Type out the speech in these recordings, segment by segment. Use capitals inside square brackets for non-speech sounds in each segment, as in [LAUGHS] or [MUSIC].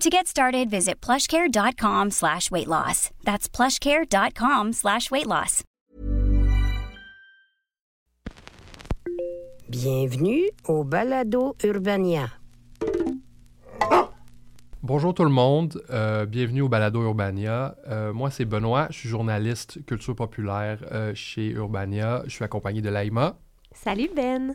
To get started, visit plushcare.com slash weight loss. That's plushcare.com slash weight loss. Bienvenue au Balado Urbania. Bonjour tout le monde, euh, bienvenue au Balado Urbania. Euh, moi c'est Benoît, je suis journaliste culture populaire euh, chez Urbania. Je suis accompagné de Laïma. Salut Ben.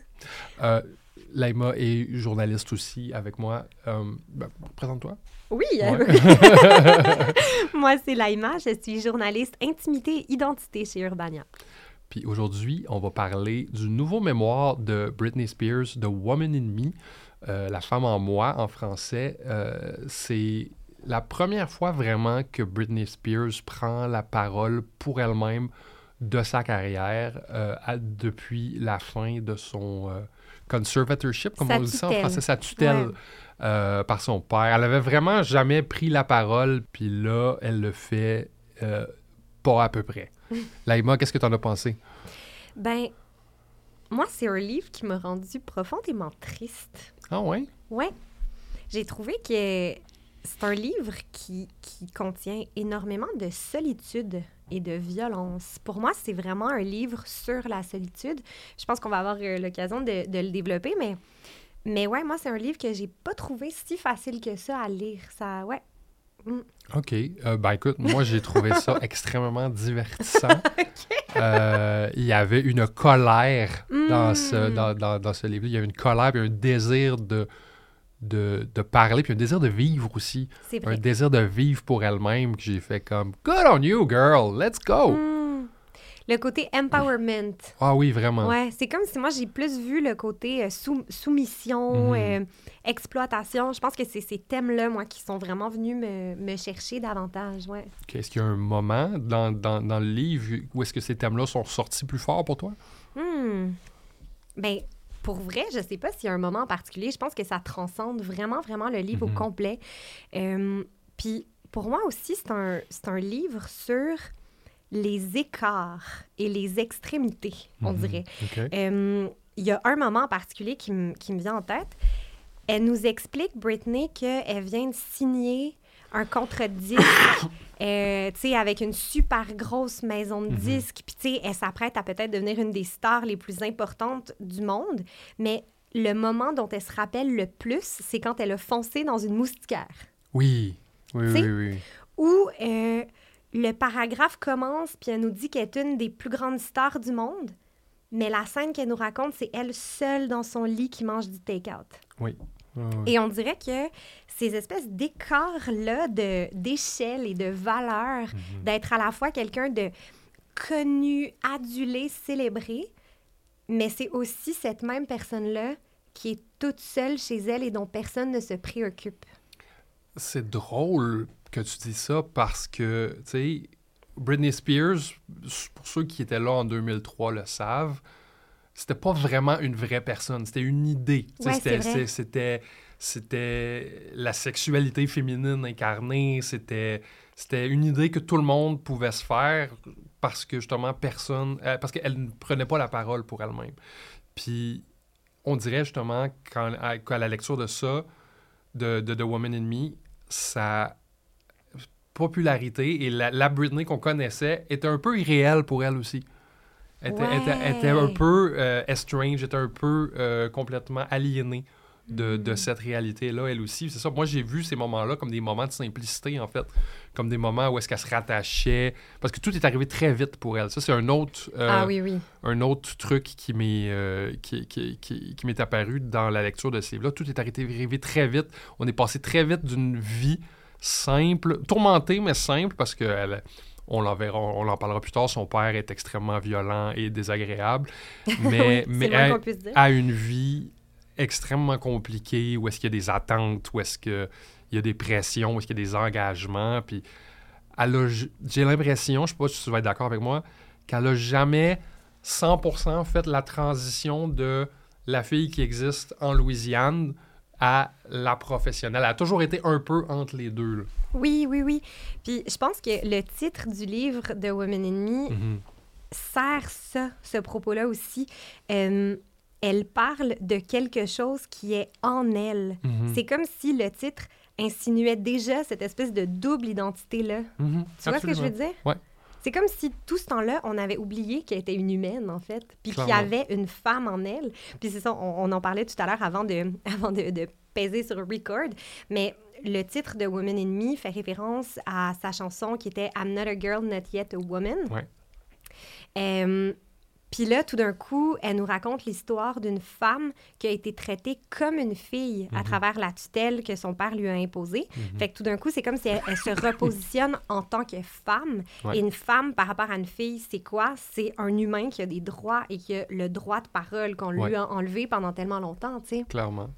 Laïma est journaliste aussi avec moi. Euh, ben, Présente-toi. Oui. Ouais. [LAUGHS] [LAUGHS] Moi c'est Laïma, je suis journaliste intimité et identité chez Urbania. Puis aujourd'hui, on va parler du nouveau mémoire de Britney Spears, The Woman in Me, euh, La femme en moi en français. Euh, c'est la première fois vraiment que Britney Spears prend la parole pour elle-même de sa carrière à- depuis la fin de son conservatorship, comme Sa on dit ça en français, sa tutelle Ouais. euh, par son père. Elle avait vraiment jamais pris la parole, puis là, elle le fait euh, pas à peu près. [LAUGHS] Laïma, qu'est-ce que tu en as pensé? Ben, moi c'est un livre qui m'a rendu profondément triste. Ah ouais? Ouais. J'ai trouvé que c'est un livre qui, qui contient énormément de solitude et de violence. Pour moi, c'est vraiment un livre sur la solitude. Je pense qu'on va avoir euh, l'occasion de, de le développer, mais, mais ouais, moi, c'est un livre que j'ai pas trouvé si facile que ça à lire. Ça, ouais. OK. Euh, ben écoute, moi j'ai trouvé [LAUGHS] ça extrêmement divertissant. [LAUGHS] Euh, il y avait une colère dans, ce, Mm. dans, dans- dans ce livre. Il y avait une colère puis un désir de, de, de parler, puis un désir de vivre aussi. Un désir de vivre pour elle-même que j'ai fait comme Good on you, girl, let's go! Mm. Le côté empowerment. Ah oui, vraiment. Ouais, c'est comme si moi j'ai plus vu le côté euh, sou- soumission, Mhm. euh, exploitation. Je pense que c'est ces thèmes-là, moi, qui sont vraiment venus me, me chercher davantage. Ouais. Ok, Est-ce qu'il y a un moment dans, dans, dans le livre où est-ce que ces thèmes-là sont sortis plus fort pour toi? Hmm. Ben, pour vrai, je sais pas s'il y a un moment en particulier. Je pense que ça transcende vraiment, vraiment le livre Mhm. au complet. Euh, Puis pour moi aussi, c'est un, un livre sur les écarts et les extrémités, on Mhm. dirait. Euh, Il y a un moment en particulier qui, me- qui me vient en tête. Elle nous explique, Britney, qu'elle vient de signer un contre-disque, [COUGHS] euh, tu sais, avec une super grosse maison de Mhm. disques. Puis, tu sais, elle s'apprête à peut-être devenir une des stars les plus importantes du monde. Mais le moment dont elle se rappelle le plus, c'est quand elle a foncé dans une moustiquaire. Oui. Oui, oui, oui. Où euh, le paragraphe commence, puis elle nous dit qu'elle est une des plus grandes stars du monde. Mais la scène qu'elle nous raconte, c'est elle seule dans son lit qui mange du take-out. Oui. Ouais. Et on dirait que ces espèces d'écarts-là d'échelle et de valeur, Mhm. d'être à la fois quelqu'un de connu, adulé, célébré, mais c'est aussi cette même personne-là qui est toute seule chez elle et dont personne ne se préoccupe. C'est drôle que tu dis ça parce que, tu sais, Britney Spears, pour ceux qui étaient là en 2003 le savent, c'était pas vraiment une vraie personne, c'était une idée. Ouais, c'était, c'était, la sexualité féminine incarnée, c'était, c'était une idée que tout le monde pouvait se faire parce que justement personne, euh, parce qu'elle ne prenait pas la parole pour elle-même. Puis on dirait justement qu'à la lecture de ça, de, de The Woman in Me, sa popularité et la, la Britney qu'on connaissait était un peu irréelle pour elle aussi. Elle était, était- Ouais. était un peu euh, estranged, était un peu euh, complètement aliénée de, de cette réalité-là, elle aussi. C'est ça, moi j'ai vu ces moments-là comme des moments de simplicité, en fait. Comme des moments où est-ce qu'elle se rattachait. Parce que tout est arrivé très vite pour elle. Ça, c'est un autre, euh, Ah oui, oui. un autre truc qui m'est euh, qui, qui, qui, qui m'est apparu dans la lecture de ce livre-là. Tout est arrivé très vite. On est passé très vite d'une vie simple, tourmentée, mais simple, parce que elle- on l'en verra, on en parlera plus tard. Son père est extrêmement violent et désagréable. [LAUGHS] Mais, Oui, mais une vie extrêmement compliquée, où est-ce qu'il y a des attentes, où est-ce qu'il y a des pressions, où est-ce qu'il y a des engagements. Puis elle a j- j'ai l'impression, je sais pas si tu vas être d'accord avec moi, qu'elle a jamais 100% fait la transition de la fille qui existe en Louisiane à la professionnelle. Elle a toujours été un peu entre les deux. là. Oui, oui, oui. Puis je pense que le titre du livre de Women in Me Mhm. sert ça, ce propos-là aussi. Euh, elle parle de quelque chose qui est en elle. Mhm. C'est comme si le titre insinuait déjà cette espèce de double identité-là. Mhm. Tu vois ce que je veux dire? Ouais. C'est comme si tout ce temps-là, on avait oublié qu'elle était une humaine, en fait, puis qu'il y avait une femme en elle. Puis c'est ça, on, on en parlait tout à l'heure avant de, [LAUGHS] avant de, de peser sur record, mais le titre de Woman in Me fait référence à sa chanson qui était I'm not a girl, not yet a woman. Ouais. Euh, puis là, tout d'un coup, elle nous raconte l'histoire d'une femme qui a été traitée comme une fille à Mhm. travers la tutelle que son père lui a imposée. Mhm. Fait que tout d'un coup, c'est comme si elle, elle se repositionne [LAUGHS] en tant que femme. Ouais. Et une femme, par rapport à une fille, c'est quoi? C'est un humain qui a des droits et qui a le droit de parole qu'on lui a enlevé pendant tellement longtemps, tu sais. Clairement.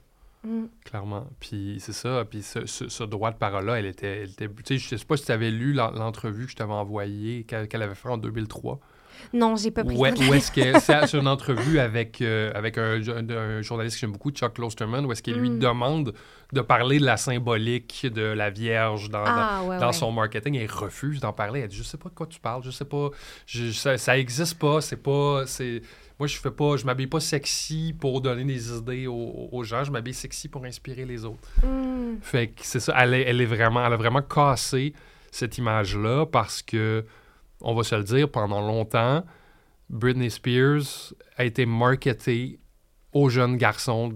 Mm. Clairement. Puis c'est ça. Puis ce, ce- ce droit de parole-là, elle était. Elle était tu sais, je sais pas si tu avais lu l'en- l'entrevue que je t'avais envoyée, qu'elle qu'elle avait fait en 2003. Non, j'ai pas pris de où est-ce que [LAUGHS] c'est c'est une entrevue avec, euh, avec un, un- un journaliste que j'aime beaucoup, Chuck Klosterman, où est-ce qu'il lui Mm. demande de parler de la symbolique de la Vierge dans, Ah, dans, ouais, dans ouais. son marketing et elle refuse d'en parler. Elle dit Je sais pas de quoi tu parles, je sais pas, je, ça, ça existe pas, c'est pas. c'est Moi, je fais pas, je m'habille pas sexy pour donner des idées aux, aux gens, je m'habille sexy pour inspirer les autres. Mm. Fait que c'est ça, elle, est, elle est vraiment, elle a vraiment cassé cette image-là parce que, on va se le dire, pendant longtemps, Britney Spears a été marketée aux jeunes garçons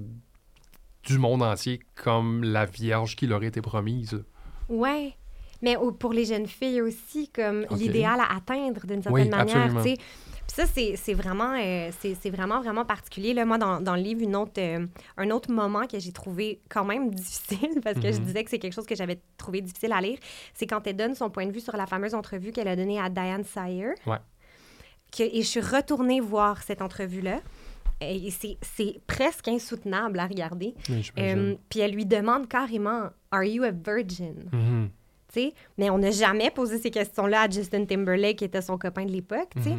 du monde entier comme la vierge qui leur était promise. Ouais. Mais au- pour les jeunes filles aussi, comme l'idéal à atteindre d'une certaine Oui, manière. Puis ça, c'est vraiment, euh, c'est vraiment, vraiment particulier. Là, moi, dans, dans le livre, une autre, euh, un autre moment que j'ai trouvé quand même [LAUGHS] difficile, parce que je Mhm. disais que c'est quelque chose que j'avais trouvé difficile à lire, c'est quand elle donne son point de vue sur la fameuse entrevue qu'elle a donnée à Diane Sayer. Ouais. Que, et je suis retournée voir cette entrevue-là. Et c'est presque insoutenable à regarder. Euh, puis elle lui demande carrément Are you a virgin? Tu sais. Mais on n'a jamais posé ces questions-là à Justin Timberlake, qui était son copain de l'époque, tu sais.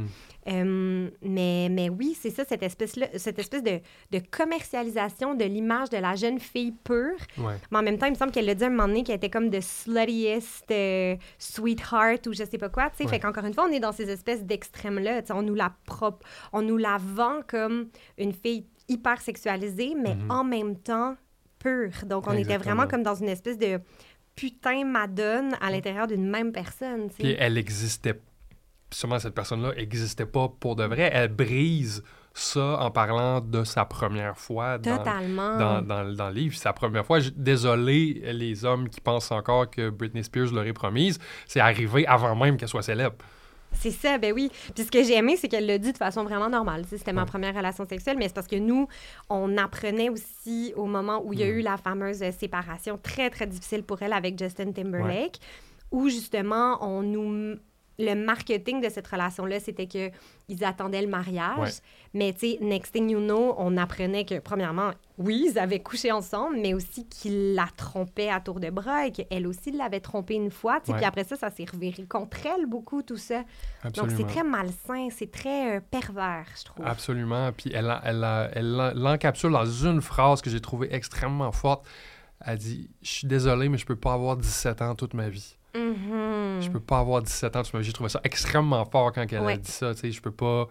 Euh, mais, mais oui, c'est ça, cette espèce, cette espèce de, de commercialisation de l'image de la jeune fille pure. Ouais. Mais en même temps, il me semble qu'elle l'a dit à un moment donné qu'elle était comme de sluttiest euh, sweetheart ou je sais pas quoi, sais. Ouais. Fait qu'encore une fois, on est dans ces espèces d'extrêmes-là. On nous la prop- on nous la vend comme une fille hyper sexualisée, mais Mhm. en même temps pure. Donc, on était vraiment comme dans une espèce de putain madone à l'intérieur d'une même personne, tu sais. Puis elle existait, sûrement cette personne-là existait pas pour de vrai. Elle brise ça en parlant de sa première fois dans, dans, dans, dans le livre. La première fois. Je- Désolé, les hommes qui pensent encore que Britney Spears leur est promise. C'est arrivé avant même qu'elle soit célèbre. C'est ça, ben oui. Puis ce que j'ai aimé, c'est qu'elle l'a dit de façon vraiment normale. C'était ma première relation sexuelle, mais c'est parce que nous, on apprenait aussi au moment où il y a Mm. eu la fameuse euh, séparation très, très difficile pour elle avec Justin Timberlake, où justement, on nous... Le marketing de cette relation-là, c'était que ils attendaient le mariage. Ouais. Mais tu sais, next thing you know, on apprenait que, premièrement, oui, ils avaient couché ensemble, mais aussi qu'il la trompait à tour de bras et qu'elle aussi l'avait trompé une fois. Ouais. Puis après ça, ça s'est reviré contre elle beaucoup, tout ça. Donc, Absolument. c'est très malsain, c'est très euh, pervers, je trouve. Absolument. Puis elle, a- elle, elle l'encapsule dans une phrase que j'ai trouvée extrêmement forte. Elle dit Je suis désolé, mais je peux pas avoir 17 ans toute ma vie. Mhm. Je peux pas avoir 17 ans. J'ai trouvé ça extrêmement fort quand elle a dit ça. Tu sais, je peux pas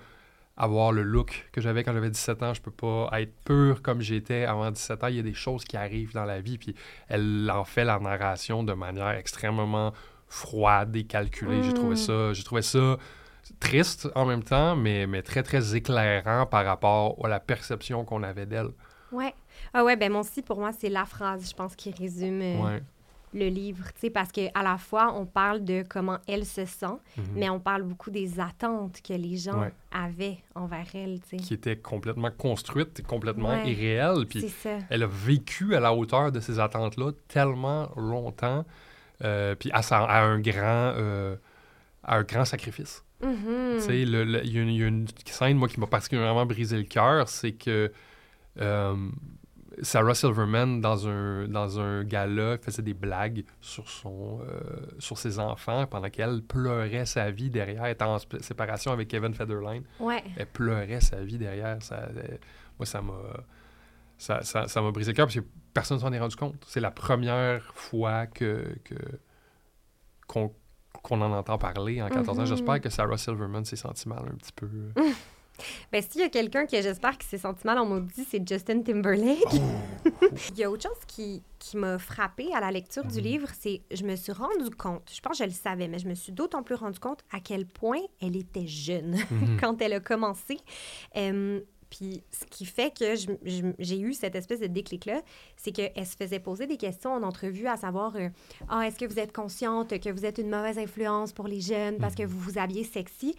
avoir le look que j'avais quand j'avais 17 ans. Je peux pas être pur comme j'étais avant 17 ans. Il y a des choses qui arrivent dans la vie. Puis elle en fait la narration de manière extrêmement froide et calculée. J'ai trouvé Mm. ça, j'ai trouvé ça triste en même temps, mais, mais très, très éclairant par rapport à la perception qu'on avait d'elle. Ouais. Ah ouais, ben moi aussi, pour moi, c'est la phrase, je pense, qui résume euh, Ouais. Le livre, tu sais, parce qu'à la fois, on parle de comment elle se sent, Mhm. mais on parle beaucoup des attentes que les gens Ouais. avaient envers elle, tu sais. Qui était complètement construite, complètement Ouais. irréelle. C'est Puis elle a vécu à la hauteur de ces attentes-là tellement longtemps, euh, puis à, un grand, euh, à un grand sacrifice. Mhm. Tu sais, le- le- il y, a une- il y a une scène, moi, qui m'a particulièrement brisé le cœur, c'est que euh, Sarah Silverman, dans un, dans un gala, faisait des blagues sur, son, euh, sur ses enfants pendant qu'elle pleurait sa vie derrière, elle était en séparation avec Kevin Federline. Ouais. Elle pleurait sa vie derrière. Ça, moi, ça m'a ça, ça, brisé le cœur parce que personne ne s'en est rendu compte. C'est la première fois que, qu'on, qu'on en entend parler en 14 ans. Mhm. J'espère que Sarah Silverman s'est sentie mal un petit peu. [LAUGHS] Ben, s'il y a quelqu'un que j'espère qui s'est senti mal en maudit, c'est Justin Timberlake. [LAUGHS] Il y a autre chose qui, qui m'a frappée à la lecture du livre, c'est je me suis rendu compte, je pense que je le savais, mais je me suis d'autant plus rendu compte à quel point elle était jeune [LAUGHS] quand elle a commencé. Euh, puis ce qui fait que j'ai eu cette espèce de déclic-là, c'est qu'elle se faisait poser des questions en entrevue à savoir euh, Ah, est-ce que vous êtes consciente que vous êtes une mauvaise influence pour les jeunes parce que vous vous habillez sexy?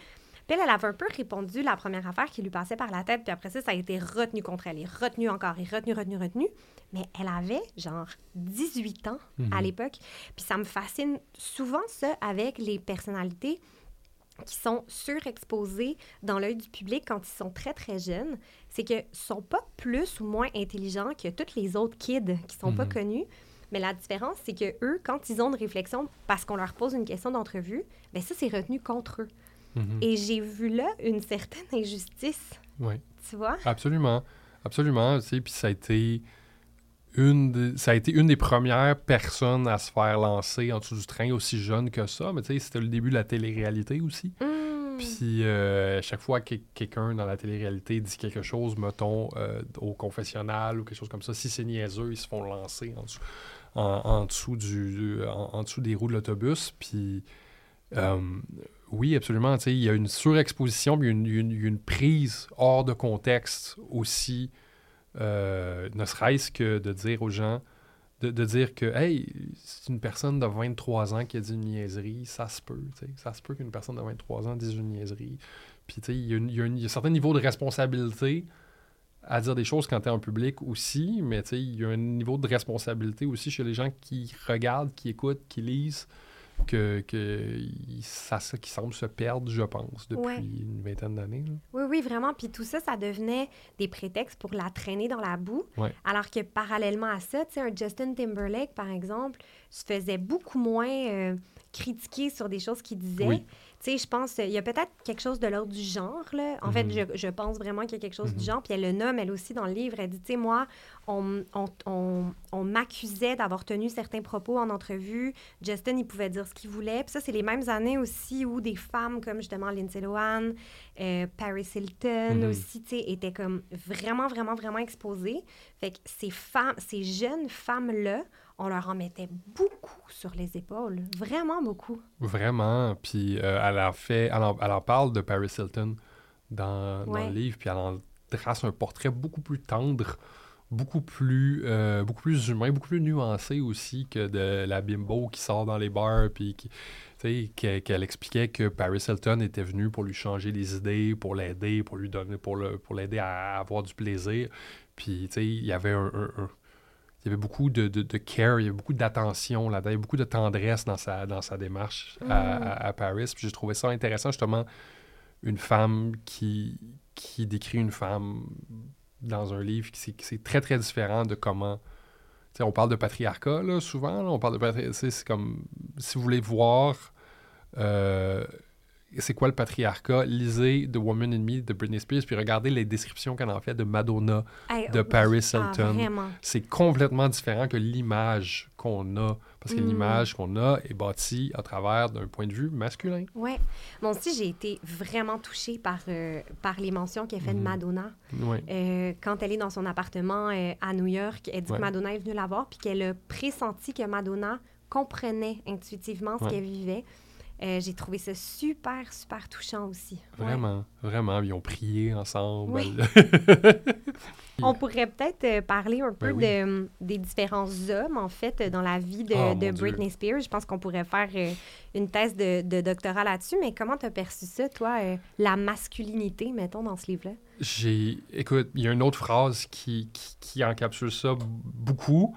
Puis elle, elle avait un peu répondu la première affaire qui lui passait par la tête, puis après ça, ça a été retenu contre elle, et retenu encore, et retenu, retenu, retenu. Mais elle avait genre 18 ans à l'époque. Puis ça me fascine souvent ça avec les personnalités qui sont surexposées dans l'œil du public quand ils sont très, très jeunes. C'est que sont pas plus ou moins intelligents que tous les autres kids qui sont pas Mhm. connus. Mais la différence, c'est que eux, quand ils ont une réflexion parce qu'on leur pose une question d'entrevue, ben ça, c'est retenu contre eux. Mhm. Et j'ai vu là une certaine injustice, Ouais. tu vois? Absolument. Absolument. tu sais, Puis ça a été. Une des- ça a été une des premières personnes à se faire lancer en dessous du train aussi jeune que ça. Mais tu sais, c'était le début de la télé-réalité aussi. Hmm. Puis euh, chaque fois que quelqu'un dans la télé-réalité dit quelque chose, mettons, euh, au confessionnal ou quelque chose comme ça, si c'est niaiseux, ils se font lancer en dessous, en, en dessous, du, du- en, en dessous des roues de l'autobus. Puis euh, oui, absolument. Il y a une surexposition, puis une, une- une prise hors de contexte aussi, euh, ne serait-ce que de dire aux gens, de, de dire que, hey, c'est une personne de 23 ans qui a dit une niaiserie, ça se peut. Ça se peut qu'une personne de 23 ans dise une niaiserie. Puis, il y, y y a un certain niveau de responsabilité à dire des choses quand tu es en public aussi, mais il y a un niveau de responsabilité aussi chez les gens qui regardent, qui écoutent, qui lisent, que, ça, ça qui semble se perdre, je pense, depuis Ouais. une vingtaine d'années. Oui, oui, vraiment. Puis tout ça, ça devenait des prétextes pour la traîner dans la boue. Ouais. Alors que parallèlement à ça, tu sais, un Justin Timberlake, par exemple, se faisait beaucoup moins euh, critiquer sur des choses qu'il disait. Oui. Tu sais, je pense, il y a peut-être quelque chose de l'ordre du genre, là. En fait, Mhm. je, je pense vraiment qu'il y a quelque chose Mhm. du genre. Puis elle le nomme, elle aussi, dans le livre. Elle dit, tu sais, moi, on, on, on, on m'accusait d'avoir tenu certains propos en entrevue. Justin, il pouvait dire ce qu'il voulait. Puis ça, c'est les mêmes années aussi où des femmes comme justement Lindsay Lohan, euh, Paris Hilton Mhm. aussi, tu sais, étaient comme vraiment, vraiment, vraiment exposées. Fait que ces femmes, ces jeunes femmes-là, on leur en mettait beaucoup sur les épaules. Vraiment beaucoup. Vraiment. Puis euh, elle, en fait, elle, en, elle en parle de Paris Hilton dans, le livre, puis elle en trace un portrait beaucoup plus tendre, beaucoup plus, euh, beaucoup plus humain, beaucoup plus nuancé aussi que de la bimbo qui sort dans les bars, puis qui, qu'elle expliquait que Paris Hilton était venu pour lui changer les idées, pour l'aider, pour lui donner, pour le, pour l'aider à avoir du plaisir. Puis, tu sais, il y avait un, un- un- il y avait beaucoup de, de, de care, il y avait beaucoup d'attention là-dedans, il y avait beaucoup de tendresse dans sa, dans sa démarche à, à- à Paris. Puis j'ai trouvé ça intéressant, justement, une femme qui, qui décrit une femme dans un livre qui c'est- qui c'est très, très différent de comment... On parle de patriarcat, là, souvent. là, on parle de patriarcat. C'est comme... Si vous voulez voir... euh, c'est quoi le patriarcat? Lisez The Woman in Me de Britney Spears, puis regardez les descriptions qu'elle en fait de Madonna, Hey, de oui. Paris Ah, Hilton c'est complètement différent que l'image qu'on a. Parce que Mm. l'image qu'on a est bâtie à travers d'un point de vue masculin. Ouais. Moi aussi, j'ai été vraiment touchée par, euh, par les mentions qu'elle fait de Mhm. Madonna. Oui. Euh, quand elle est dans son appartement euh, à New York, elle dit Ouais. que Madonna est venue la voir puis qu'elle a pressenti que Madonna comprenait intuitivement ce Ouais. qu'elle vivait. Euh, j'ai trouvé ça super, super touchant aussi. Ouais. Vraiment, vraiment. Ils ont prié ensemble. Oui. [LAUGHS] On pourrait peut-être euh, parler un peu Ben oui. de, des différents hommes, en fait, dans la vie de, Oh, Dieu. Britney Spears. Je pense qu'on pourrait faire euh, une thèse de, de doctorat là-dessus. Mais comment tu as perçu ça, toi, euh, la masculinité, mettons, dans ce livre-là? J'ai. Écoute, il y a une autre phrase qui, qui, qui encapsule ça beaucoup.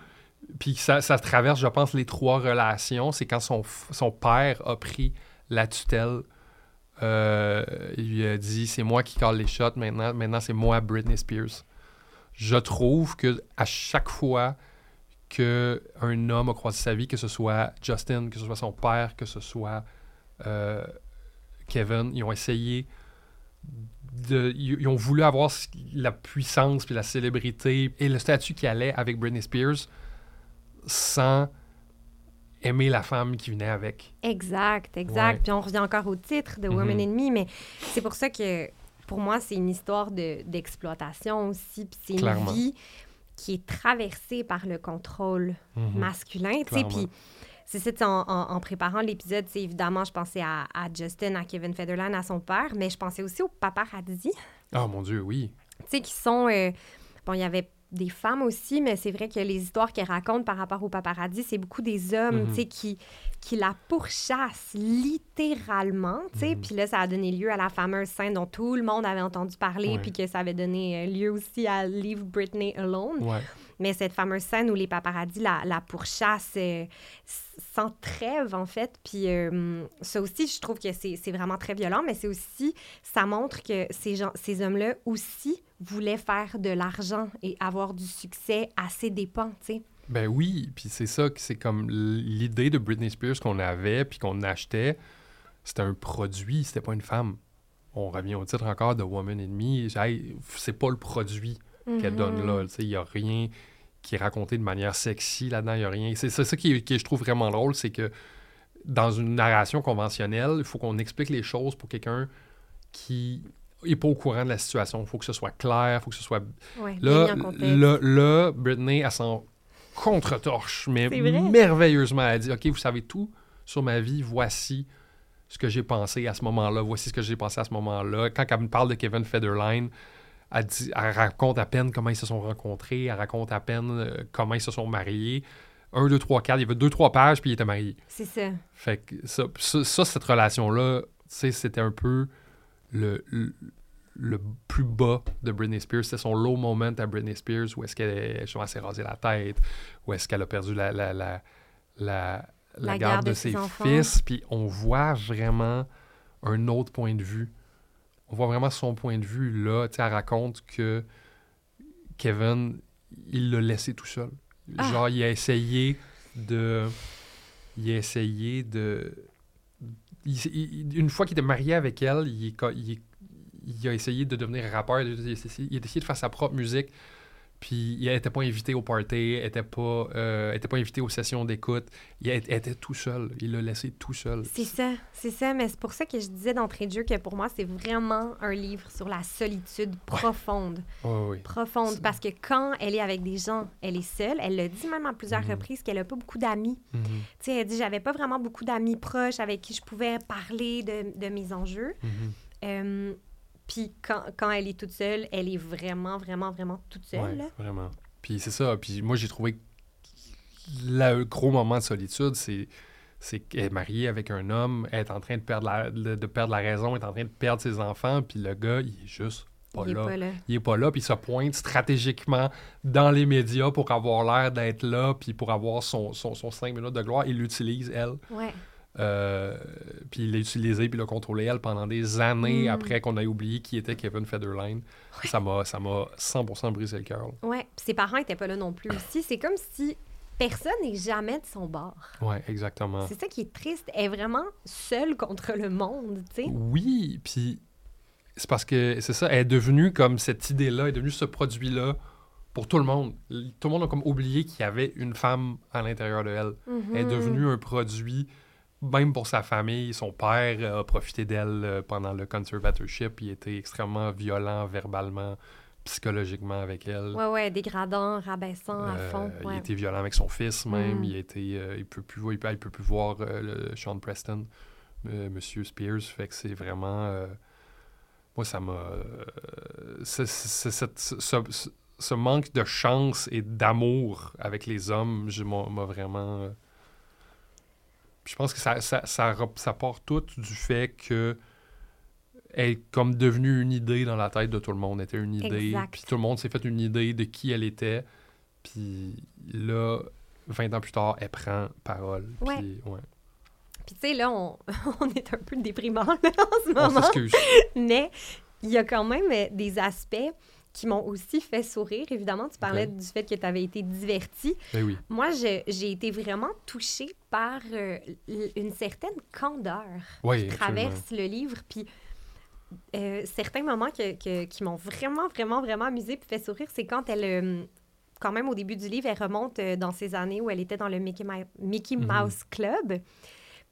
Puis ça, ça traverse, je pense, les trois relations. C'est quand son, son père a pris la tutelle. euh, il lui a dit c'est moi qui cale les shots maintenant. Maintenant, c'est moi, Britney Spears. Je trouve que à chaque fois que un homme a croisé sa vie, que ce soit Justin, que ce soit son père, que ce soit euh, Kevin, ils ont essayé de, ils, ont voulu avoir la puissance puis la célébrité et le statut qui allait avec Britney Spears sans aimer la femme qui venait avec. Exact, exact. Ouais. Puis on revient encore au titre de Woman in Me, mais c'est pour ça que pour moi, c'est une histoire de- d'exploitation aussi. Puis c'est une vie qui est traversée par le contrôle masculin. tu sais. Clairement. Puis c'est ça, en, en- en préparant l'épisode, c'est évidemment, je pensais à, à Justin, à Kevin Federline, à son père, mais je pensais aussi aux paparazzi, Oh mon Dieu, oui. tu sais, qui sont... euh, bon, il y avait des femmes aussi, mais c'est vrai que les histoires qu'elle raconte par rapport aux paparazzi, c'est beaucoup des hommes, tu sais, qui, qui la pourchassent littéralement, tu sais. Mhm. Puis là, ça a donné lieu à la fameuse scène dont tout le monde avait entendu parler, puis que ça avait donné euh, lieu aussi à Leave Britney Alone. Ouais. Mais cette fameuse scène où les paparazzis la, la pourchassent euh, sans trêve, en fait. Puis euh, ça aussi, je trouve que c'est vraiment très violent, mais c'est aussi, ça montre que ces, gens, ces hommes-là aussi voulaient faire de l'argent et avoir du succès à ses dépens, tu sais. Ben oui, puis c'est ça c'est comme l'idée de Britney Spears qu'on avait puis qu'on achetait, c'était un produit, c'était pas une femme. On revient au titre encore de Woman in Me. Hey, c'est pas le produit qu'elle donne là. Il n'y a rien qui est raconté de manière sexy là-dedans. Il a rien. C'est ça qui, est- qui est, je trouve vraiment drôle, c'est que dans une narration conventionnelle, il faut qu'on explique les choses pour quelqu'un qui n'est pas au courant de la situation. Il faut que ce soit clair, il faut que ce soit Ouais, Là, là, là, Britney, elle s'en contre-torche, mais merveilleusement. Elle dit, OK, vous savez tout sur ma vie, voici ce que j'ai pensé à ce moment-là, voici ce que j'ai pensé à ce moment-là. Quand elle me parle de Kevin Federline, elle, dit, elle raconte à peine comment ils se sont rencontrés, elle raconte à peine euh, comment ils se sont mariés. Un, deux, trois, quatre, il y avait deux, trois pages, puis ils étaient mariés. C'est ça. Fait que ça, ça, cette relation-là, tu sais, c'était un peu le, le, le plus bas de Britney Spears. C'était son low moment à Britney Spears où est-ce qu'elle s'est rasé la tête, où est-ce qu'elle a perdu la, la, la, la, la garde de ses enfants. fils. Puis on voit vraiment un autre point de vue. On voit vraiment son point de vue là. Tu sais, elle raconte que Kevin, il l'a laissé tout seul. Ah. Genre, il a essayé de. Il a essayé de. il- il- une fois qu'il était marié avec elle, il, a essayé de devenir rappeur. Il a essayé de faire sa propre musique. Puis il n'était pas invité au party, il n'était pas, euh, était pas invité aux sessions d'écoute. Il était tout seul. Il l'a laissé tout seul. C'est ça, c'est ça. Mais c'est pour ça que je disais d'entrée de jeu que pour moi, c'est vraiment un livre sur la solitude profonde. Ouais, ouais, ouais. Profonde. Parce que quand elle est avec des gens, elle est seule. Elle le dit même à plusieurs Mhm. reprises qu'elle n'a pas beaucoup d'amis. Mhm, Tu sais, elle dit J'avais pas vraiment beaucoup d'amis proches avec qui je pouvais parler de, de mes enjeux. mhm. Euh, Puis quand, quand elle est toute seule, elle est vraiment, vraiment, vraiment toute seule. Ouais, là. vraiment. Puis c'est ça. Puis moi, j'ai trouvé le gros moment de solitude, c'est c'est qu'elle est mariée avec un homme, elle est en train de perdre la, de, perdre la raison, elle est en train de perdre ses enfants, puis le gars, il est juste pas Il est là. pas là. Il est pas là, puis il se pointe stratégiquement dans les médias pour avoir l'air d'être là, puis pour avoir son, son, son cinq minutes de gloire. Il l'utilise, elle. Ouais. Euh, puis il l'a utilisé, puis il l'a contrôlé, elle, pendant des années Mm. après qu'on ait oublié qui était Kevin Federline. Ça m'a ça m'a 100% brisé le cœur. Ouais. Puis ses parents étaient pas là non plus aussi. C'est comme si personne n'est jamais de son bord. Ouais, exactement. C'est ça qui est triste. Elle est vraiment seule contre le monde, tu sais. Oui, puis c'est parce que c'est ça, elle est devenue comme cette idée-là, elle est devenue ce produit-là pour tout le monde. Tout le monde a comme oublié qu'il y avait une femme à l'intérieur de elle. Elle est devenue un produit, même pour sa famille. Son père euh, a profité d'elle euh, pendant le conservatorship. Il était extrêmement violent verbalement, psychologiquement avec elle. Ouais, ouais, dégradant, rabaissant à Euh, fond. Il Ouais. été violent avec son fils même. Mm. Il été, euh, il peut plus, voir- il peut, il peut plus voir euh, le Sean Preston. Monsieur Spears. Fait que c'est vraiment. moi, ça m'a. ce, manque de chance et d'amour avec les hommes, m'a vraiment. Je pense que ça, ça, ça, part tout du fait que elle est comme devenue une idée dans la tête de tout le monde. Elle était une idée. Exact. Puis tout le monde s'est fait une idée de qui elle était. Puis là, 20 ans plus tard, elle prend parole. Ouais. Puis, ouais. Puis tu sais, là, on, [LAUGHS] on est un peu déprimant là, en ce On moment. s'excuse. [LAUGHS] Mais il y a quand même euh, des aspects qui m'ont aussi fait sourire. Évidemment, tu parlais du fait que tu avais été diverti. Ben oui. Moi, j'ai été vraiment touchée par euh, une certaine candeur Oui, qui traverse le livre. Puis euh, certains moments que- que- qui m'ont vraiment, vraiment, vraiment amusé puis fait sourire, c'est quand elle, euh, quand même au début du livre, elle remonte dans ces années où elle était dans le Mickey, Ma- Mickey Mhm. Mouse Club.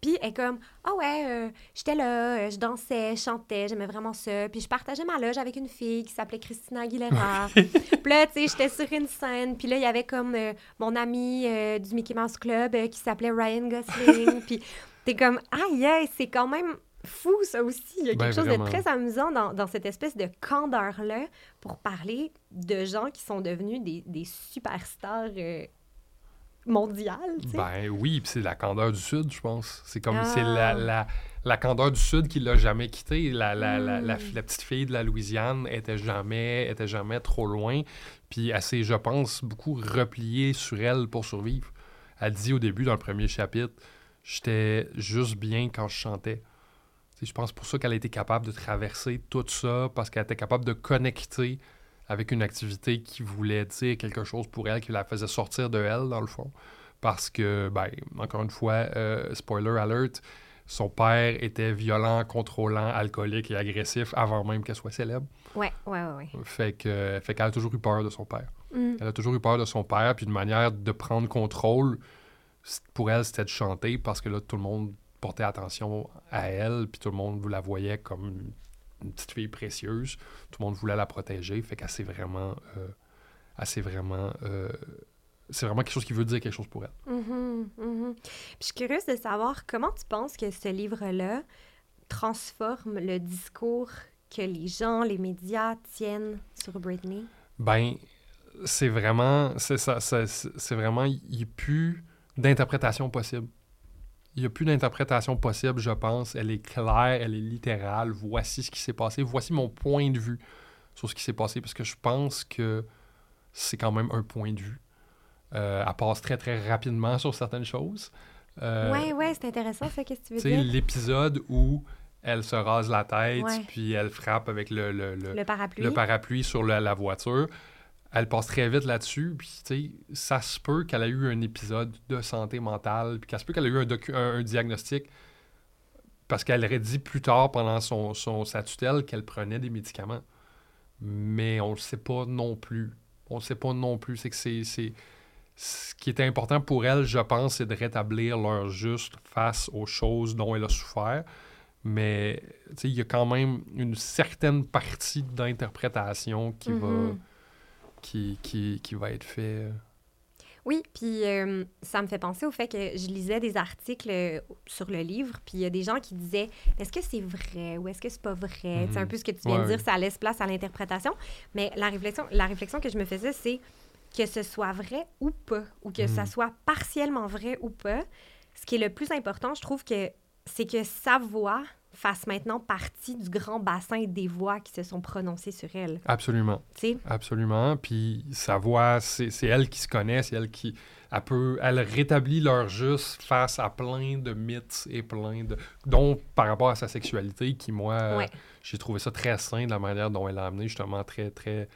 Puis elle est comme, ah ouais, euh, j'étais là, euh, je dansais, je chantais, j'aimais vraiment ça. Puis je partageais ma loge avec une fille qui s'appelait Christina Aguilera. puis là, tu sais, j'étais sur une scène. Puis là, il y avait comme euh, mon ami du Mickey Mouse Club qui s'appelait Ryan Gosling. [LAUGHS] puis t'es comme, aïe, aïe, c'est quand même fou, ça aussi. Il y a quelque Ben, chose vraiment. de très amusant dans, dans cette espèce de candeur-là pour parler de gens qui sont devenus des, des superstars Ben oui, puis c'est la candeur du Sud, je pense. C'est comme, Ah. c'est la, la, la candeur du Sud qui l'a jamais quitté. La, la, la, la, Mm. la petite fille de la Louisiane était jamais, était jamais trop loin. Puis elle s'est, je pense, beaucoup repliée sur elle pour survivre. Elle dit au début, dans le premier chapitre, j'étais juste bien quand je chantais. Je pense pour ça qu'elle a été capable de traverser tout ça, parce qu'elle était capable de connecter avec une activité qui voulait dire quelque chose pour elle, qui la faisait sortir de elle, dans le fond. Parce que, ben, encore une fois, euh, spoiler alert, son père était violent, contrôlant, alcoolique et agressif avant même qu'elle soit célèbre. Ouais, ouais, ouais. ouais. Fait que fait qu'elle a toujours eu peur de son père. Mm. Elle a toujours eu peur de son père, puis une manière de prendre contrôle, pour elle, c'était de chanter parce que là, tout le monde portait attention à elle, puis tout le monde la voyait comme une, petite fille précieuse. Tout le monde voulait la protéger, fait qu'elle s'est vraiment... euh, elle s'est vraiment... euh, c'est vraiment quelque chose qui veut dire quelque chose pour elle. Mhm, mhm. Puis je suis curieuse de savoir comment tu penses que ce livre-là transforme le discours que les gens, les médias tiennent sur Britney? Ben, c'est vraiment, c'est ça, c'est c'est vraiment, il n'y a plus d'interprétation possible. Il n'y a plus d'interprétation possible, je pense. Elle est claire, elle est littérale. Voici ce qui s'est passé. Voici mon point de vue sur ce qui s'est passé, parce que je pense que c'est quand même un point de vue. Euh, elle passe très, très rapidement sur certaines choses. Euh, ouais, ouais, c'est intéressant ça, qu'est-ce que tu veux dire? l'épisode où elle se rase la tête, Ouais. puis elle frappe avec le, le- le- Le parapluie. le parapluie sur la, la voiture. Elle passe très vite là-dessus, puis tu sais, ça se peut qu'elle a eu un épisode de santé mentale, puis qu'elle se peut qu'elle a eu un, diagnostic, parce qu'elle aurait dit plus tard, pendant son, son- sa tutelle, qu'elle prenait des médicaments. Mais on ne le sait pas non plus. On ne sait pas non plus. C'est que c'est... Ce qui était important pour elle, je pense, c'est de rétablir l'heure juste face aux choses dont elle a souffert. Mais il y a quand même une certaine partie d'interprétation qui, va, Mhm. Qui, qui, qui va être fait. Oui, puis euh, ça me fait penser au fait que je lisais des articles euh, sur le livre, puis il y a des gens qui disaient est-ce que c'est vrai ou est-ce que c'est pas vrai C'est un Mhm. peu ce que tu viens de dire, ça laisse place à l'interprétation. Mais la réflexion, la réflexion que je me faisais, c'est que ce soit vrai ou pas, ou que ça Mhm. soit partiellement vrai ou pas. Ce qui est le plus important, je trouve que c'est que sa voix fasse maintenant partie du grand bassin des voix qui se sont prononcées sur elle. Absolument. Tu sais? Absolument. Puis sa voix, c'est elle qui se connaît, c'est elle qui. Elle, peut, elle rétablit leur juste face à plein de mythes et plein de. dont par rapport à sa sexualité, qui, moi, euh, Ouais. j'ai trouvé ça très sain de la manière dont elle a amené, justement, très, très.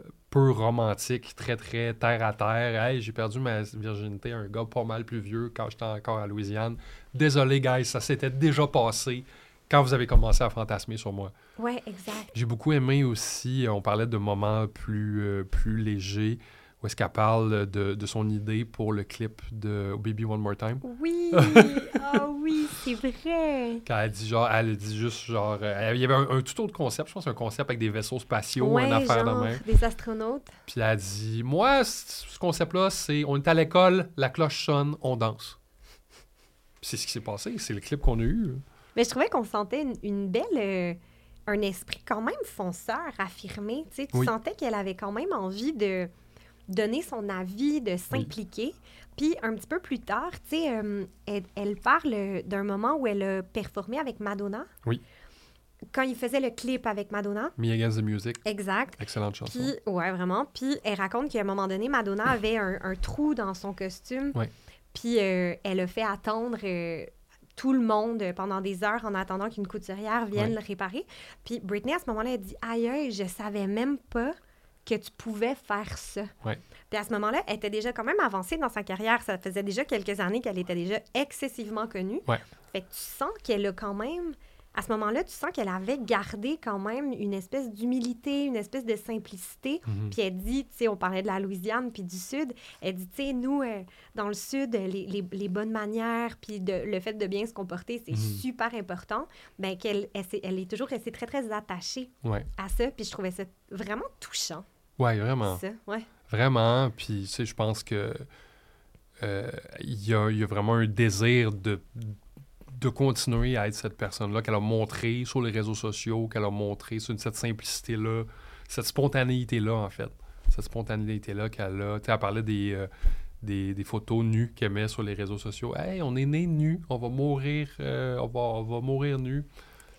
euh, peu romantique, très, très terre à terre. Hey, j'ai perdu ma virginité à un gars pas mal plus vieux quand j'étais encore à Louisiane. Désolé, guys, ça s'était déjà passé quand vous avez commencé à fantasmer sur moi. Ouais, exact. J'ai beaucoup aimé aussi, euh, on parlait de moments plus, euh, plus légers, où est-ce qu'elle parle de, de son idée pour le clip de Baby One More Time. Oui, [LAUGHS] ah oui, c'est vrai. Quand elle dit genre, elle dit juste genre, euh, il y avait un, un tout autre concept, je pense un concept avec des vaisseaux spatiaux, ouais, une affaire genre de même. des astronautes. Puis elle a dit, moi, ce concept-là, c'est, on est à l'école, la cloche sonne, on danse. C'est ce qui s'est passé, c'est le clip qu'on a eu. Mais je trouvais qu'on sentait une, une belle. euh, un esprit quand même fonceur, affirmé. Tu sais, tu Oui. sentais qu'elle avait quand même envie de donner son avis, de s'impliquer. Puis un petit peu plus tard, tu sais, euh, elle, elle parle d'un moment où elle a performé avec Madonna. Oui. Quand il faisait le clip avec Madonna. Me Against the Music, Exact. excellente chanson. Puis, ouais, vraiment. Puis, elle raconte qu'à un moment donné, Madonna [LAUGHS] avait un, un trou dans son costume. Ouais. Puis, euh, elle a fait attendre euh, tout le monde pendant des heures en attendant qu'une couturière vienne Ouais. le réparer. Puis, Britney, à ce moment-là, elle dit Aïe, aïe, je savais même pas que tu pouvais faire ça. Ouais. Puis à ce moment-là, elle était déjà quand même avancée dans sa carrière. Ça faisait déjà quelques années qu'elle était déjà excessivement connue. Ouais. Fait que tu sens qu'elle a quand même, à ce moment-là, tu sens qu'elle avait gardé quand même une espèce d'humilité, une espèce de simplicité. Mhm. Puis elle dit, tu sais, on parlait de la Louisiane puis du Sud. Elle dit, tu sais, nous, euh, dans le Sud, les, les- les bonnes manières puis de- le fait de bien se comporter, c'est Mhm. super important. Ben qu'elle elle, est toujours restée très, très attachée Ouais. à ça. Puis je trouvais ça vraiment touchant, Ouais, vraiment. ça. Ouais. Vraiment. Puis, tu sais, je pense que euh, y, il y a vraiment un désir de, de continuer à être cette personne-là qu'elle a montré sur les réseaux sociaux, qu'elle a montré sur cette simplicité-là, cette spontanéité-là, en fait. Cette spontanéité-là qu'elle a. Tu sais, elle parlait des, euh, des, photos nues qu'elle met sur les réseaux sociaux. Hey, on est né nu, on va mourir, euh, on va mourir nu.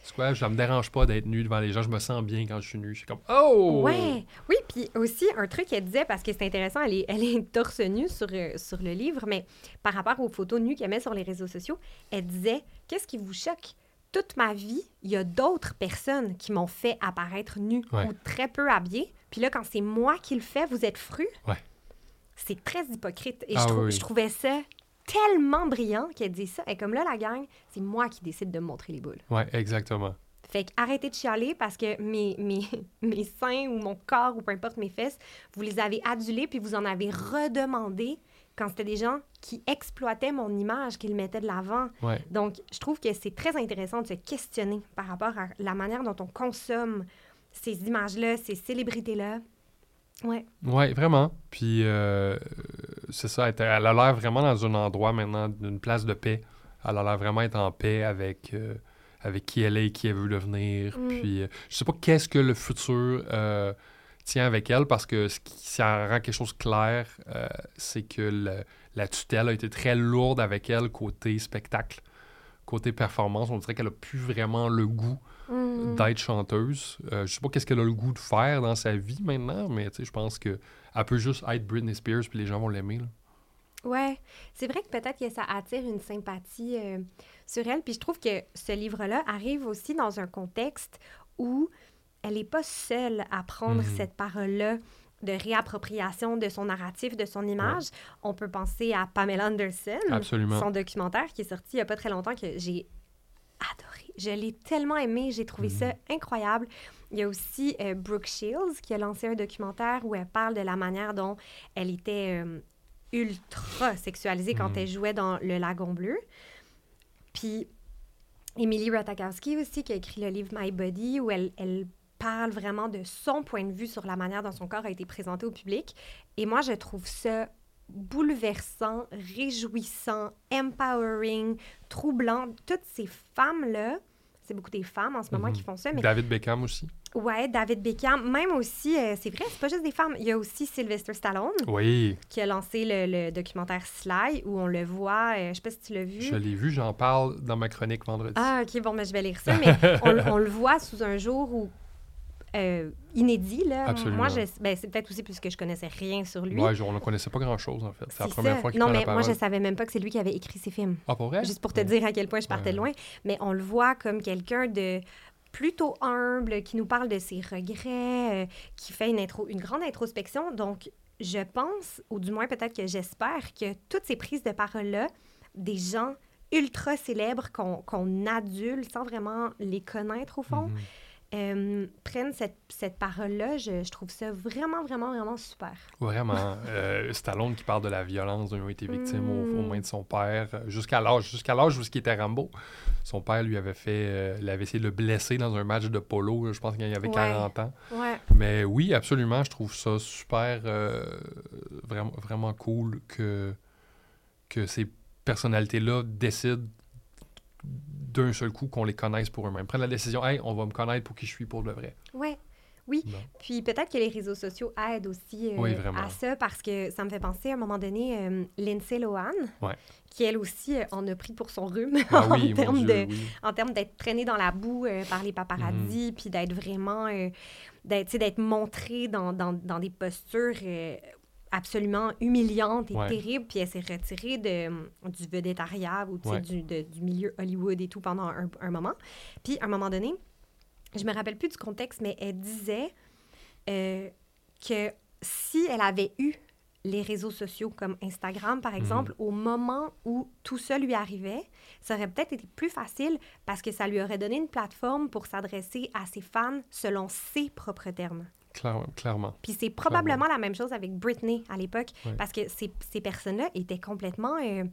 C'est quoi, ça me dérange pas d'être nu devant les gens, je me sens bien quand je suis nu. Je suis comme, oh! Ouais, oui, puis aussi un truc qu'elle disait, parce que c'est intéressant, elle est, elle est torse nue sur, euh, sur le livre, mais par rapport aux photos nues qu'elle met sur les réseaux sociaux, elle disait Qu'est-ce qui vous choque? Toute ma vie, il y a d'autres personnes qui m'ont fait apparaître nue Ouais. ou très peu habillée. Puis là, quand c'est moi qui le fais, vous êtes fru? Ouais. C'est très hypocrite. Et Ah je, trou- oui, oui. je trouvais ça tellement brillant qu'elle dit ça. Et comme là, la gang, c'est moi qui décide de me montrer les boules. Ouais, exactement. Fait arrêtez de chialer parce que mes, mes, [LAUGHS] mes seins ou mon corps ou peu importe mes fesses, vous les avez adulés puis vous en avez redemandé quand c'était des gens qui exploitaient mon image, qui le mettaient de l'avant. Ouais. Donc, je trouve que c'est très intéressant de se questionner par rapport à la manière dont on consomme ces images-là, ces célébrités-là. Ouais. Ouais, vraiment. Puis euh, c'est ça, elle, a l'air vraiment dans un endroit maintenant, d'une place de paix. Elle a l'air vraiment être en paix avec, euh, avec qui elle est et qui elle veut devenir. Mm. Puis euh, je sais pas qu'est-ce que le futur euh, tient avec elle parce que ce qui ça rend quelque chose clair, c'est que le- la tutelle a été très lourde avec elle côté spectacle. Côté performance, on dirait qu'elle a plus vraiment le goût Mm. d'être chanteuse. Euh, je sais pas qu'est-ce qu'elle a le goût de faire dans sa vie maintenant, mais tu sais, je pense que elle peut juste être Britney Spears puis les gens vont l'aimer. Ouais, c'est vrai que peut-être que ça attire une sympathie euh, sur elle. Puis je trouve que ce livre-là arrive aussi dans un contexte où elle n'est pas seule à prendre Mhm. cette parole-là de réappropriation de son narratif, de son image. On peut penser à Pamela Anderson, Absolument. son documentaire qui est sorti il n'y a pas très longtemps que j'ai adoré. Je l'ai tellement aimé, j'ai trouvé Mhm. ça incroyable. Il y a aussi euh, Brooke Shields qui a lancé un documentaire où elle parle de la manière dont elle était euh, ultra sexualisée quand elle jouait dans Le Lagon Bleu. Puis Emily Ratajkowski aussi qui a écrit le livre My Body où elle, elle parle vraiment de son point de vue sur la manière dont son corps a été présenté au public. Et moi, je trouve ça bouleversant, réjouissant, empowering, troublant. Toutes ces femmes-là, c'est beaucoup des femmes en ce moment Mhm. qui font ça, mais David Beckham aussi. ouais, David Beckham, même aussi, euh, c'est vrai, c'est pas juste des femmes. Il y a aussi Sylvester Stallone Oui, qui a lancé le, le documentaire Sly où on le voit, euh, je sais pas si tu l'as vu. je l'ai vu, j'en parle dans ma chronique vendredi. Ah, ok, bon, ben, je vais lire ça, mais [LAUGHS] on, on le voit sous un jour où, euh, inédit, là. Absolument. Moi, je, ben, c'est peut-être aussi puisque je connaissais rien sur lui. Ouais, je- on ne connaissait pas grand-chose, en fait. C'est la première ça. fois qu'il Non, la mais moi, je savais même pas que c'est lui qui avait écrit ces films. Ah, pour vrai? Juste pour te Ouais. dire à quel point je partais Ouais. loin. Mais on le voit comme quelqu'un de plutôt humble, qui nous parle de ses regrets, euh, qui fait une, intro, une grande introspection. Donc, je pense, ou du moins peut-être que j'espère, que toutes ces prises de parole-là, des gens ultra célèbres qu'on qu'on adule sans vraiment les connaître au fond, Mhm. Euh, prennent cette, cette parole-là. Je, je trouve ça vraiment, vraiment, vraiment super. Vraiment. Euh, Stallone qui parle de la violence dont il a été victime au- aux, Mm. mains de son père, jusqu'à l'âge jusqu'à l'âge où il était Rambo. Son père lui avait fait, euh, il avait essayé de le blesser dans un match de polo, je pense qu'il avait Ouais. 40 ans. Ouais. Mais oui, absolument, je trouve ça super, euh, vraiment, vraiment cool que, que ces personnalités-là décident d'un seul coup qu'on les connaisse pour eux-mêmes. Prennent la décision, hey, on va me connaître pour qui je suis pour le vrai. Ouais. Oui, Non. puis peut-être que les réseaux sociaux aident aussi euh, Oui, à ça parce que ça me fait penser à un moment donné, euh, Lindsay Lohan, Ouais. qui elle aussi euh, en a pris pour son rhume Ah [LAUGHS] en oui, termes Dieu, de, oui. en termes d'être traîné dans la boue euh, par les paparazzis, Mhm. puis d'être vraiment, d'être, tu sais, d'être montré dans, dans, dans des postures absolument humiliantes et Ouais. terribles, puis elle s'est retirée de, du vedettariat ou Ouais. du, de- du milieu Hollywood et tout pendant un, un moment. Puis à un moment donné, je me rappelle plus du contexte, mais elle disait euh, que si elle avait eu les réseaux sociaux comme Instagram, par exemple, au moment où tout ça lui arrivait, ça aurait peut-être été plus facile parce que ça lui aurait donné une plateforme pour s'adresser à ses fans selon ses propres termes. Clairement. clairement. Puis c'est probablement la même chose avec Britney à l'époque, Ouais. parce que ces, ces personnes-là étaient complètement euh,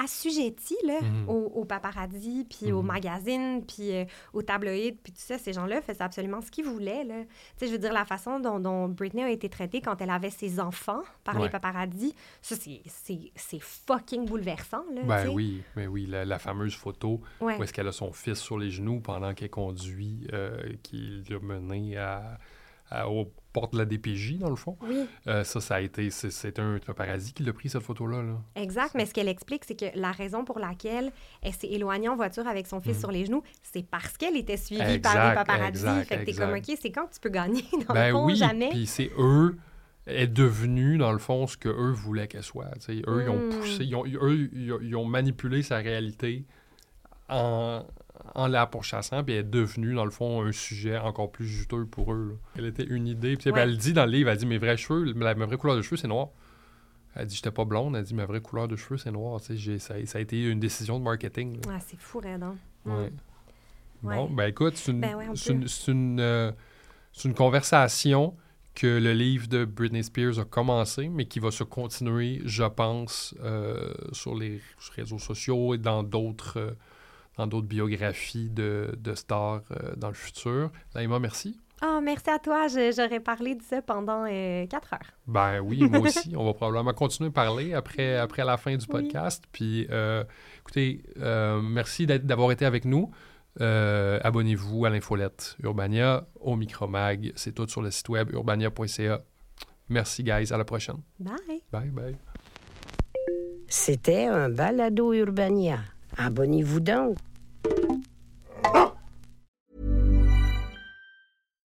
assujetties là, Mhm. aux, aux paparazzi, puis aux Mhm. magazines, puis euh, aux tabloïds, puis tout ça. Ces gens-là faisaient absolument ce qu'ils voulaient. Là. Tu sais, je veux dire, la façon dont, dont Britney a été traitée quand elle avait ses enfants par les paparazzi, ça, c'est- c'est c'est fucking bouleversant. Là, Ben oui, mais oui, la, la fameuse photo Ouais. où est-ce qu'elle a son fils sur les genoux pendant qu'elle conduit, euh, qui l'a mené à, à- aux portes de la DPJ, dans le fond. Oui, Euh, ça, ça a été, c'est, c'est un paparazzi qui l'a pris, cette photo-là. Là. exact. Mais ce qu'elle explique, c'est que la raison pour laquelle elle s'est éloignée en voiture avec son fils sur les genoux, c'est parce qu'elle était suivie par les paparazzi. exact, fait que t'es comme, OK, c'est quand tu peux gagner? [LAUGHS] Dans Ben le fond, oui, jamais. puis c'est eux est devenu, dans le fond, ce que eux voulaient qu'elle soit. Eux, ils ont Mm. poussé, ils ont, eux, ils ont, ils ont manipulé sa réalité en, en la pourchassant, puis elle est devenue, dans le fond, un sujet encore plus juteux pour eux. là. Elle était une idée. Puis Ouais. elle dit dans le livre, elle dit, mes vrais cheveux, ma, ma vraie couleur de cheveux, c'est noir. Elle dit, j'étais pas blonde. Elle dit, ma vraie couleur de cheveux, c'est noir. J'ai- ça, ça a été une décision de marketing. Ah, c'est fou, Red. Ouais. Ouais. Bon, ben écoute, c'est une, Ben ouais, une, c'est une, euh, une conversation que le livre de Britney Spears a commencé, mais qui va se continuer, je pense, euh, sur les réseaux sociaux et dans d'autres euh, dans d'autres biographies de, de stars euh, dans le futur. Naïma, merci. Ah, merci à toi. J'aurais parlé de ça pendant euh, quatre heures. Ben oui, [LAUGHS] moi aussi. On va probablement continuer à parler après, après la fin du podcast. Puis, euh, écoutez, euh, merci d'avoir été avec nous. Euh, Abonnez-vous à l'infolette Urbania, au Micromag. C'est tout sur le site web urbania.ca. Merci, guys. À la prochaine. Bye! Bye, bye. C'était un balado Urbania. Abonnez-vous donc.